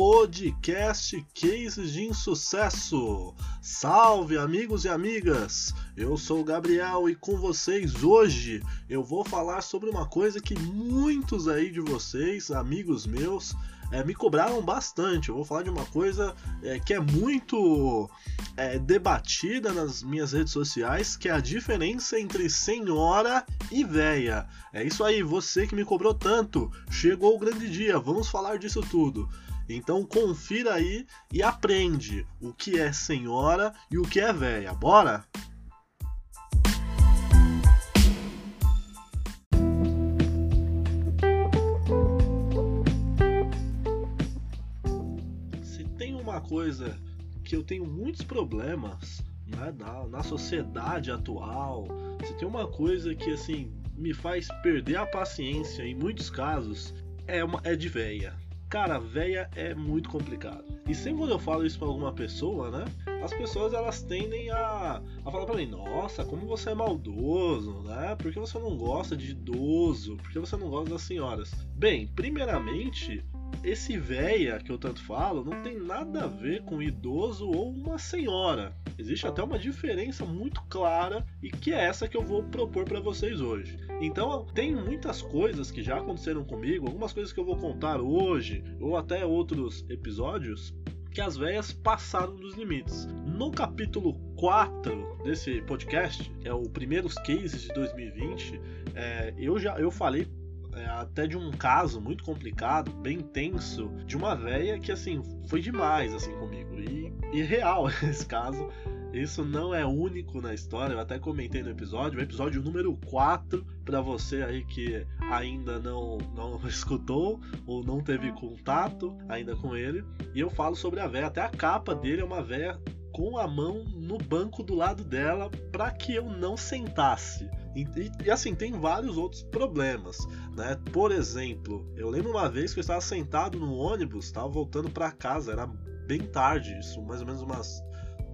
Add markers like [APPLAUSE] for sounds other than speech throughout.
podcast Cases de Insucesso. Salve, amigos e amigas! Eu sou o Gabriel e com vocês hoje eu vou falar sobre uma coisa que muitos aí de vocês, amigos meus, é, me cobraram bastante. Eu vou falar de uma coisa é, que é muito é, debatida nas minhas redes sociais, que é a diferença entre senhora e véia. É isso aí, você que me cobrou tanto. Chegou o grande dia, vamos falar disso tudo. Então confira aí e aprende o que é senhora e o que é véia. Bora? Se tem uma coisa que eu tenho muitos problemas né, na, na sociedade atual, se tem uma coisa que assim me faz perder a paciência em muitos casos, é, uma, é de véia Cara, véia é muito complicado. E sempre quando eu falo isso pra alguma pessoa, né? As pessoas elas tendem a, a falar pra mim: Nossa, como você é maldoso, né? Por que você não gosta de idoso? Por que você não gosta das senhoras? Bem, primeiramente, esse véia que eu tanto falo não tem nada a ver com idoso ou uma senhora. Existe até uma diferença muito clara e que é essa que eu vou propor para vocês hoje. Então, tem muitas coisas que já aconteceram comigo, algumas coisas que eu vou contar hoje ou até outros episódios que as velhas passaram dos limites. No capítulo 4 desse podcast, que é o Primeiros Cases de 2020, é, eu já eu falei é, até de um caso muito complicado, bem tenso, de uma véia que assim foi demais assim comigo. E, e real [LAUGHS] esse caso. Isso não é único na história, eu até comentei no episódio, o episódio número 4, para você aí que ainda não, não [LAUGHS] escutou ou não teve contato ainda com ele. E eu falo sobre a véia, até a capa dele é uma véia com a mão no banco do lado dela para que eu não sentasse. E, e, e, assim, tem vários outros problemas, né? Por exemplo, eu lembro uma vez que eu estava sentado no ônibus, estava voltando para casa, era bem tarde, isso mais ou menos umas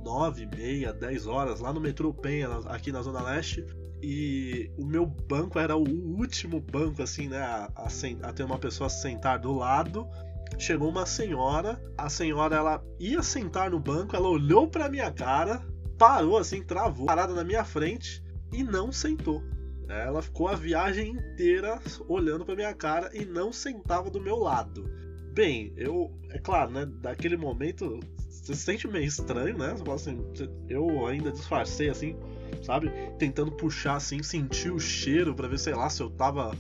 9, meia, 10 horas, lá no metrô Penha, aqui na Zona Leste. E o meu banco era o último banco, assim, né? A, a, a ter uma pessoa sentar do lado chegou uma senhora, a senhora ela ia sentar no banco, ela olhou para minha cara, parou assim, travou, parada na minha frente e não sentou. Ela ficou a viagem inteira olhando para minha cara e não sentava do meu lado. Bem, eu, é claro, né, daquele momento você se sente meio estranho, né? Você fala assim, eu ainda disfarcei assim, sabe? Tentando puxar assim, sentir o cheiro para ver, sei lá, se eu tava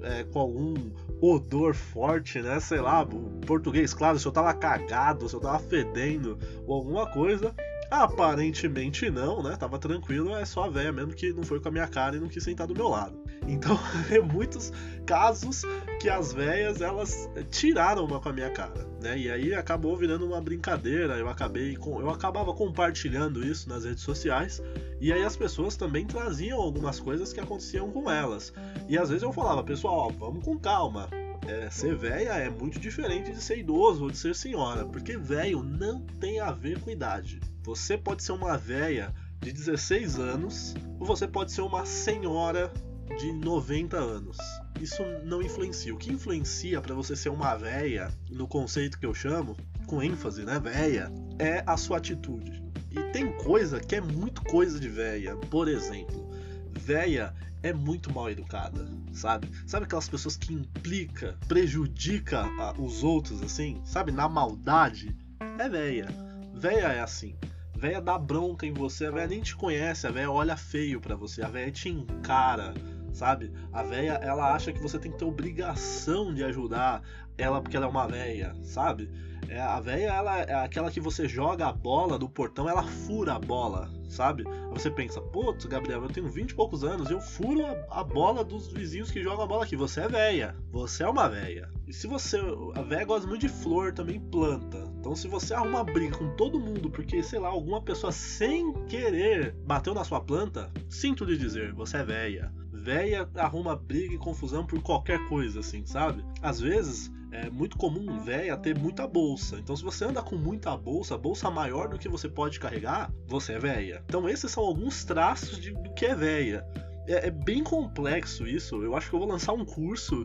é, com algum odor forte, né? Sei lá, português, claro, se eu tava cagado, se eu tava fedendo ou alguma coisa. Aparentemente não, né? Tava tranquilo, é só a véia mesmo que não foi com a minha cara e não quis sentar do meu lado. Então, [LAUGHS] é muitos casos que as véias elas tiraram uma com a minha cara, né? E aí acabou virando uma brincadeira. Eu acabei eu acabava compartilhando isso nas redes sociais e aí as pessoas também traziam algumas coisas que aconteciam com elas. E às vezes eu falava, pessoal, vamos com calma. É, ser velha é muito diferente de ser idoso ou de ser senhora, porque velho não tem a ver com idade. Você pode ser uma velha de 16 anos ou você pode ser uma senhora de 90 anos. Isso não influencia. O que influencia para você ser uma véia, no conceito que eu chamo, com ênfase, né, véia, é a sua atitude. E tem coisa que é muito coisa de véia. Por exemplo, véia é muito mal educada, sabe? Sabe aquelas pessoas que implica, prejudica os outros assim, sabe? Na maldade. É véia. Véia é assim. Véia dá bronca em você, a véia nem te conhece, a véia olha feio para você, a véia te encara sabe? A véia, ela acha que você tem que ter obrigação de ajudar ela porque ela é uma véia, sabe? É, a véia, ela é aquela que você joga a bola do portão, ela fura a bola, sabe? Aí você pensa, putz, Gabriel, eu tenho 20 e poucos anos, eu furo a, a bola dos vizinhos que jogam a bola aqui. Você é véia, você é uma véia. E se você. A véia gosta muito de flor, também planta. Então se você arruma briga com todo mundo porque, sei lá, alguma pessoa sem querer bateu na sua planta, sinto lhe dizer, você é véia véia arruma briga e confusão por qualquer coisa, assim, sabe? Às vezes é muito comum véia ter muita bolsa. Então, se você anda com muita bolsa, bolsa maior do que você pode carregar, você é véia. Então, esses são alguns traços de, do que é véia. É, é bem complexo isso. Eu acho que eu vou lançar um curso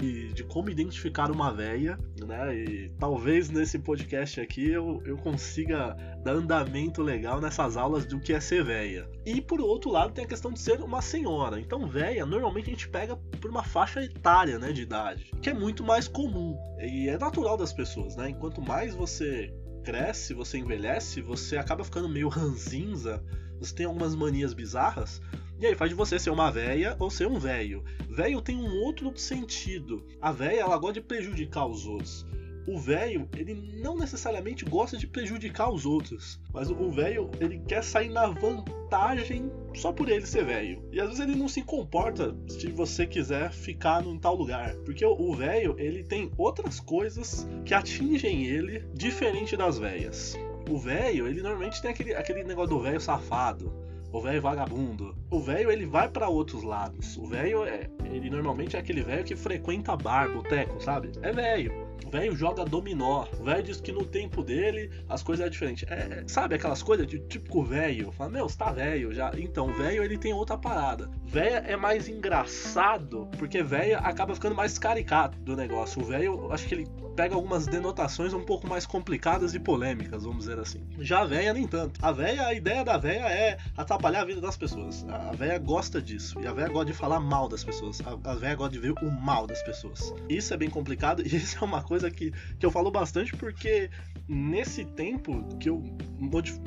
e de como identificar uma véia, né? E talvez nesse podcast aqui eu, eu consiga dar andamento legal nessas aulas do que é ser véia. E por outro lado tem a questão de ser uma senhora. Então véia, normalmente a gente pega por uma faixa etária, né, de idade, que é muito mais comum e é natural das pessoas, né? Enquanto mais você cresce, você envelhece, você acaba ficando meio ranzinza, você tem algumas manias bizarras, e aí faz de você ser uma véia ou ser um velho. Velho tem um outro sentido. A véia, ela gosta de prejudicar os outros. O velho, ele não necessariamente gosta de prejudicar os outros, mas o velho, ele quer sair na vantagem só por ele ser velho. E às vezes ele não se comporta se você quiser ficar num tal lugar, porque o velho, ele tem outras coisas que atingem ele diferente das velhas. O velho, ele normalmente tem aquele, aquele negócio do velho safado o velho vagabundo. O velho ele vai para outros lados. O velho é, ele normalmente é aquele velho que frequenta bar, boteco, sabe? É velho. O velho joga dominó. O velho diz que no tempo dele as coisas é diferente. É, sabe aquelas coisas de típico velho? Fala, meu, você tá velho já. Então, velho ele tem outra parada. Velha é mais engraçado porque velho acaba ficando mais caricato do negócio. O velho, acho que ele pega algumas denotações um pouco mais complicadas e polêmicas, vamos dizer assim. Já a véia, nem tanto. A véia, a ideia da véia é atrapalhar a vida das pessoas. A véia gosta disso. E a véia gosta de falar mal das pessoas. A, a véia gosta de ver o mal das pessoas. Isso é bem complicado [LAUGHS] e isso é uma coisa que, que eu falo bastante porque nesse tempo que eu,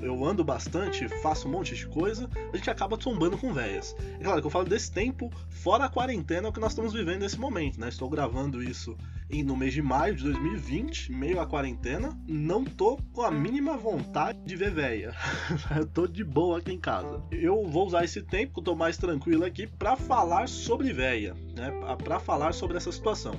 eu ando bastante, faço um monte de coisa, a gente acaba tombando com véias. É claro que eu falo desse tempo fora a quarentena que nós estamos vivendo nesse momento, né? Estou gravando isso no mês de maio de 2020, meio à quarentena, não tô com a mínima vontade de ver véia. [LAUGHS] eu tô de boa aqui em casa. Eu vou usar esse tempo que eu tô mais tranquilo aqui para falar sobre véia, né? Para falar sobre essa situação.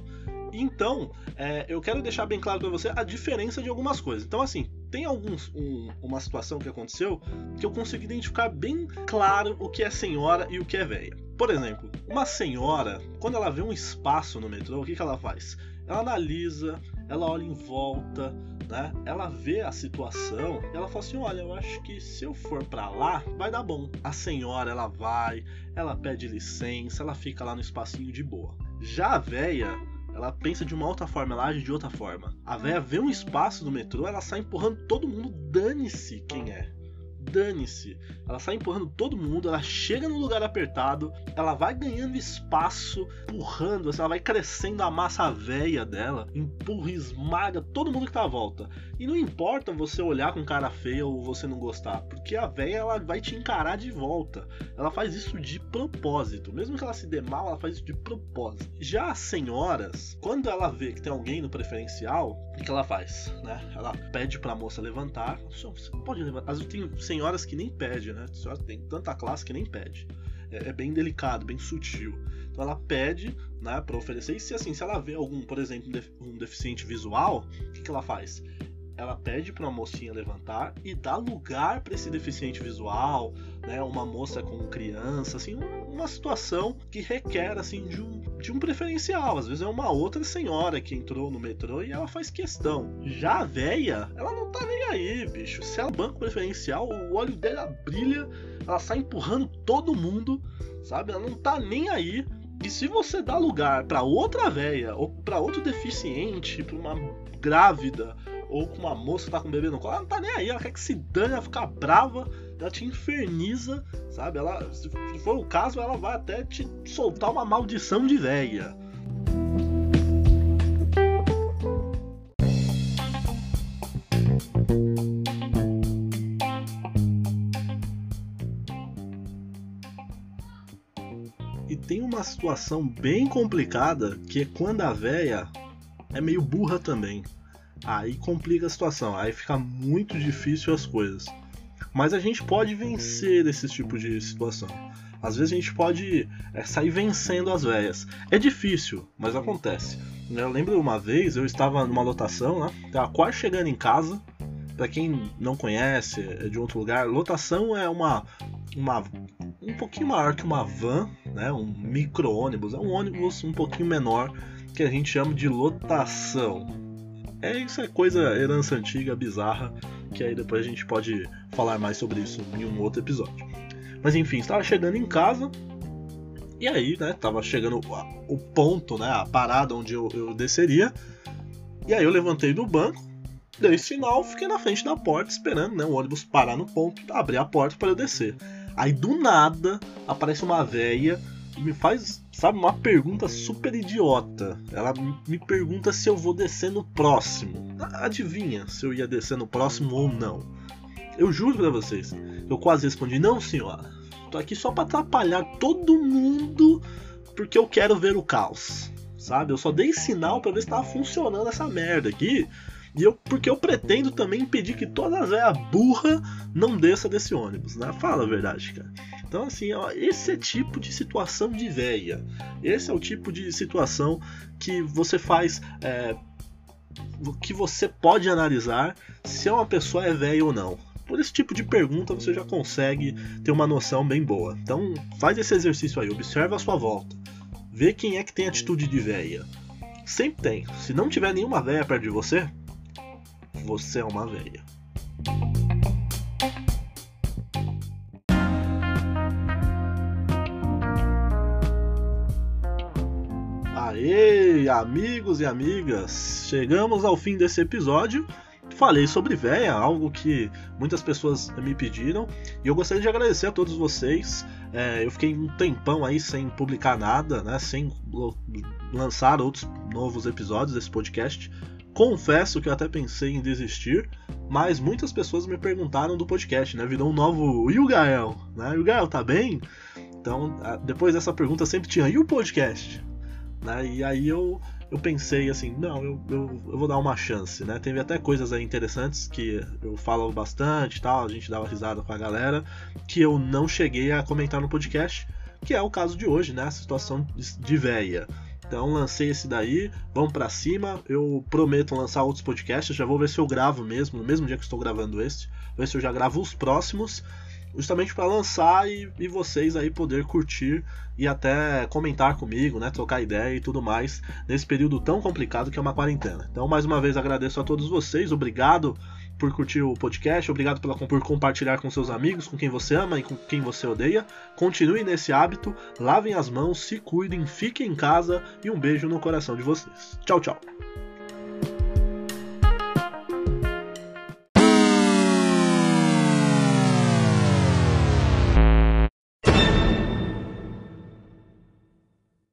Então, é, eu quero deixar bem claro para você a diferença de algumas coisas. Então, assim, tem alguns um, uma situação que aconteceu que eu consigo identificar bem claro o que é senhora e o que é velha. Por exemplo, uma senhora, quando ela vê um espaço no metrô, o que, que ela faz? Ela analisa, ela olha em volta, né? Ela vê a situação, ela fala assim: "Olha, eu acho que se eu for para lá, vai dar bom". A senhora, ela vai, ela pede licença, ela fica lá no espacinho de boa. Já a véia, ela pensa de uma outra forma, ela age de outra forma. A véia vê um espaço no metrô, ela sai empurrando todo mundo, dane-se quem é dane-se. Ela sai empurrando todo mundo, ela chega no lugar apertado, ela vai ganhando espaço, empurrando, assim, ela vai crescendo a massa velha dela, empurra, esmaga todo mundo que tá à volta. E não importa você olhar com cara feia ou você não gostar, porque a velha ela vai te encarar de volta. Ela faz isso de propósito, mesmo que ela se dê mal, ela faz isso de propósito. Já as senhoras, quando ela vê que tem alguém no preferencial, o que ela faz? Né? Ela pede pra moça levantar. Você pode levantar. Às vezes tem senhoras que nem pede, né? Tem tanta classe que nem pede. É, é bem delicado, bem sutil. Então ela pede, né, para oferecer. E se assim, se ela vê algum, por exemplo, um deficiente visual, o que, que ela faz? ela pede para uma mocinha levantar e dá lugar para esse deficiente visual, né, uma moça com criança, assim, uma situação que requer assim de um, de um preferencial. Às vezes é uma outra senhora que entrou no metrô e ela faz questão. Já a véia, ela não tá nem aí, bicho. Se ela banco preferencial, o olho dela brilha, ela sai empurrando todo mundo, sabe? Ela não tá nem aí. E se você dá lugar para outra véia ou para outro deficiente, para uma grávida ou com uma moça que tá com um bebê no colo, ela não tá nem aí, ela quer que se dane, ela fica brava, ela te inferniza, sabe? Ela, se for o caso, ela vai até te soltar uma maldição de véia. Tem uma situação bem complicada que é quando a véia é meio burra também. Aí complica a situação, aí fica muito difícil as coisas. Mas a gente pode vencer esse tipo de situação. Às vezes a gente pode é, sair vencendo as velhas. É difícil, mas acontece. Eu lembro uma vez, eu estava numa lotação, né? Quase chegando em casa. Para quem não conhece, é de outro lugar, lotação é uma, uma um pouquinho maior que uma van, né? Um micro-ônibus, é um ônibus um pouquinho menor que a gente chama de lotação. É isso é coisa herança antiga, bizarra, que aí depois a gente pode falar mais sobre isso em um outro episódio. Mas enfim, estava chegando em casa E aí, né, tava chegando o ponto, né, a parada onde eu, eu desceria. E aí eu levantei do banco, dei sinal, fiquei na frente da porta esperando, né, o ônibus parar no ponto, abrir a porta para eu descer. Aí do nada aparece uma véia e me faz, sabe, uma pergunta super idiota. Ela me pergunta se eu vou descer no próximo. Adivinha se eu ia descer no próximo ou não? Eu juro pra vocês, eu quase respondi: Não, senhora. Tô aqui só para atrapalhar todo mundo porque eu quero ver o caos sabe? Eu só dei sinal para ver se tava funcionando essa merda aqui. E eu, porque eu pretendo também impedir que toda a véia burra não desça desse ônibus, né? Fala a verdade, cara. Então, assim, ó, esse é tipo de situação de véia. Esse é o tipo de situação que você faz. É, que você pode analisar se uma pessoa é velha ou não. Por esse tipo de pergunta você já consegue ter uma noção bem boa. Então faz esse exercício aí, observa a sua volta. Vê quem é que tem atitude de véia. Sempre tem. Se não tiver nenhuma véia perto de você, você é uma véia. Aê, amigos e amigas! Chegamos ao fim desse episódio falei sobre véia, algo que muitas pessoas me pediram, e eu gostaria de agradecer a todos vocês. É, eu fiquei um tempão aí sem publicar nada, né, sem lançar outros novos episódios desse podcast. Confesso que eu até pensei em desistir, mas muitas pessoas me perguntaram do podcast, né? Virou um novo. E o Gael? Né? E o Gael tá bem? Então, depois dessa pergunta sempre tinha, e o podcast? Né? E aí eu eu pensei assim, não, eu, eu, eu, vou dar uma chance, né? Teve até coisas aí interessantes que eu falo bastante tal, a gente dava risada com a galera, que eu não cheguei a comentar no podcast, que é o caso de hoje, né? A situação de véia. Então lancei esse daí, vamos para cima. Eu prometo lançar outros podcasts, já vou ver se eu gravo mesmo, no mesmo dia que estou gravando este, ver se eu já gravo os próximos justamente para lançar e, e, vocês aí poder curtir e até comentar comigo, né, trocar ideia e tudo mais nesse período tão complicado que é uma quarentena. Então, mais uma vez agradeço a todos vocês, obrigado por curtir o podcast, obrigado pela, por compartilhar com seus amigos, com quem você ama e com quem você odeia. Continue nesse hábito, lavem as mãos, se cuidem, fiquem em casa e um beijo no coração de vocês. Tchau, tchau.